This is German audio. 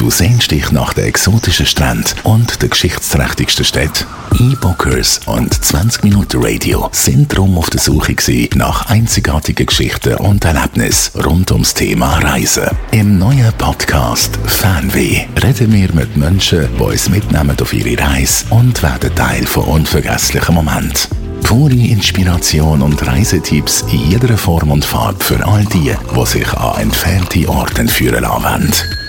Du sehnst dich nach den exotischen Stränden und den geschichtsträchtigsten Städten. E-Bookers und 20 Minuten Radio sind drum auf der Suche nach einzigartigen Geschichten und Erlebnissen rund ums Thema Reisen. Im neuen Podcast Fanweh reden wir mit Menschen, die uns mitnehmen auf ihre Reise und werden Teil von unvergesslichen Momenten. Pure Inspiration und Reisetipps in jeder Form und Farbe für all die, die sich an entfernte Orte führen lassen wollen.